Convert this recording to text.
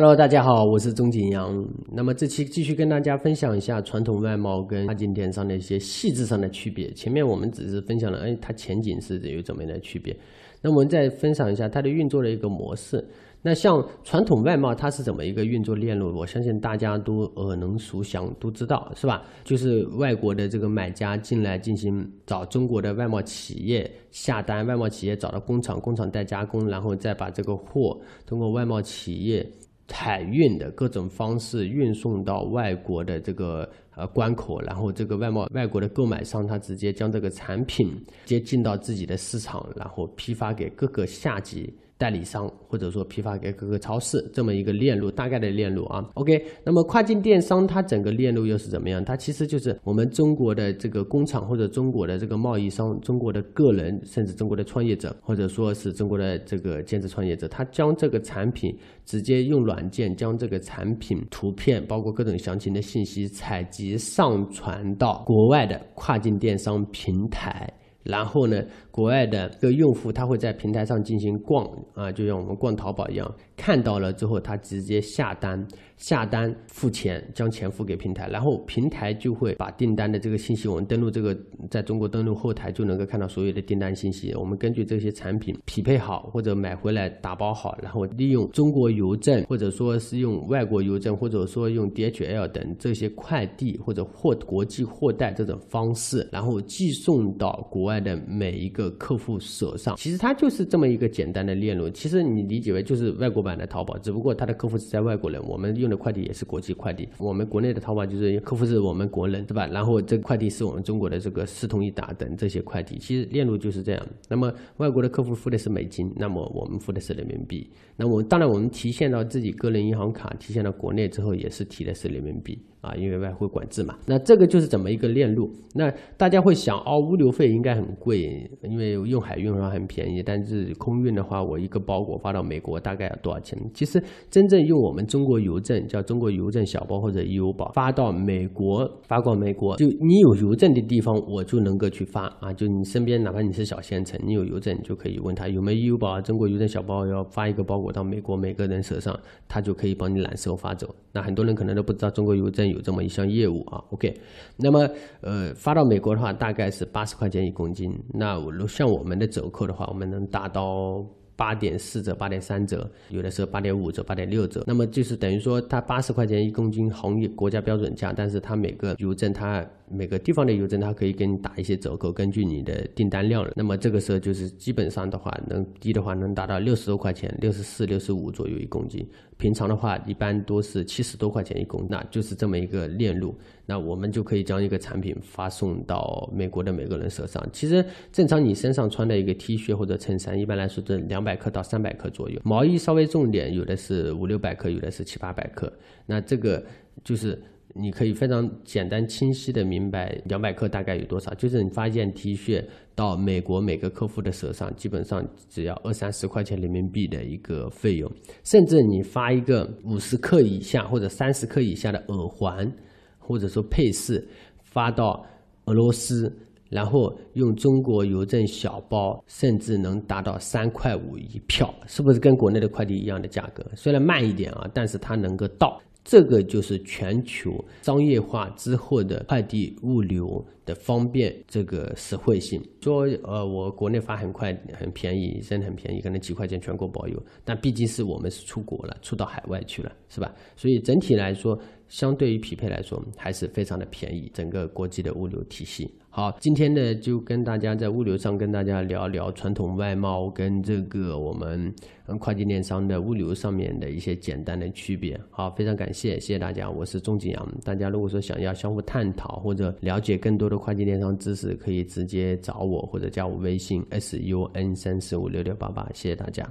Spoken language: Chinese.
Hello，大家好，我是钟景阳。那么这期继续跟大家分享一下传统外贸跟跨境电商的一些细致上的区别。前面我们只是分享了，哎，它前景是有怎么样的区别？那我们再分享一下它的运作的一个模式。那像传统外贸，它是怎么一个运作链路？我相信大家都耳能熟详，都知道是吧？就是外国的这个买家进来进行找中国的外贸企业下单，外贸企业找到工厂，工厂代加工，然后再把这个货通过外贸企业。海运的各种方式运送到外国的这个呃关口，然后这个外贸外国的购买商他直接将这个产品接进到自己的市场，然后批发给各个下级。代理商或者说批发给各个超市这么一个链路，大概的链路啊。OK，那么跨境电商它整个链路又是怎么样？它其实就是我们中国的这个工厂或者中国的这个贸易商、中国的个人，甚至中国的创业者，或者说是中国的这个兼职创业者，他将这个产品直接用软件将这个产品图片，包括各种详情的信息采集上传到国外的跨境电商平台。然后呢，国外的这个用户他会在平台上进行逛啊，就像我们逛淘宝一样，看到了之后他直接下单。下单付钱，将钱付给平台，然后平台就会把订单的这个信息，我们登录这个在中国登录后台就能够看到所有的订单信息。我们根据这些产品匹配好或者买回来打包好，然后利用中国邮政或者说是用外国邮政或者说用 DHL 等这些快递或者货国际货代这种方式，然后寄送到国外的每一个客户手上。其实它就是这么一个简单的链路。其实你理解为就是外国买的淘宝，只不过他的客户是在外国人，我们用。的快递也是国际快递，我们国内的淘宝就是客户是我们国人，对吧？然后这个快递是我们中国的这个四通一达等这些快递，其实链路就是这样。那么外国的客户付的是美金，那么我们付的是人民币。那我当然我们提现到自己个人银行卡，提现到国内之后也是提的是人民币。啊，因为外汇管制嘛，那这个就是怎么一个链路？那大家会想，哦，物流费应该很贵，因为用海运的话很便宜，但是空运的话，我一个包裹发到美国大概要多少钱？其实真正用我们中国邮政叫中国邮政小包或者邮包发到美国，发过美国，就你有邮政的地方，我就能够去发啊。就你身边哪怕你是小县城，你有邮政，你就可以问他有没有邮包啊？中国邮政小包要发一个包裹到美国每个人手上，他就可以帮你揽收发走。那很多人可能都不知道中国邮政有。这么一项业务啊，OK，那么呃发到美国的话大概是八十块钱一公斤，那我像我们的折扣的话，我们能达到八点四折、八点三折，有的时候八点五折、八点六折，那么就是等于说它八十块钱一公斤行业国家标准价，但是它每个邮政它。每个地方的邮政，它可以给你打一些折扣，根据你的订单量了。那么这个时候就是基本上的话，能低的话能达到六十多块钱，六十四、六十五左右一公斤。平常的话，一般都是七十多块钱一公，那就是这么一个链路。那我们就可以将一个产品发送到美国的每个人手上。其实正常你身上穿的一个 T 恤或者衬衫，一般来说是两百百克到三百克左右。毛衣稍微重点，有的是五六百克，有的是七八百克。那这个就是。你可以非常简单清晰的明白两百克大概有多少，就是你发一件 T 恤到美国每个客户的手上，基本上只要二三十块钱人民币的一个费用，甚至你发一个五十克以下或者三十克以下的耳环，或者说配饰发到俄罗斯，然后用中国邮政小包，甚至能达到三块五一票，是不是跟国内的快递一样的价格？虽然慢一点啊，但是它能够到。这个就是全球商业化之后的快递物流的方便，这个实惠性。说呃，我国内发很快很便宜，真的很便宜，可能几块钱全国包邮。但毕竟是我们是出国了，出到海外去了，是吧？所以整体来说，相对于匹配来说，还是非常的便宜。整个国际的物流体系。好，今天呢就跟大家在物流上跟大家聊聊传统外贸跟这个我们跨境电商的物流上面的一些简单的区别。好，非常感谢，谢谢大家，我是钟景阳。大家如果说想要相互探讨或者了解更多的跨境电商知识，可以直接找我或者加我微信 s u n 三四五六六八八，谢谢大家。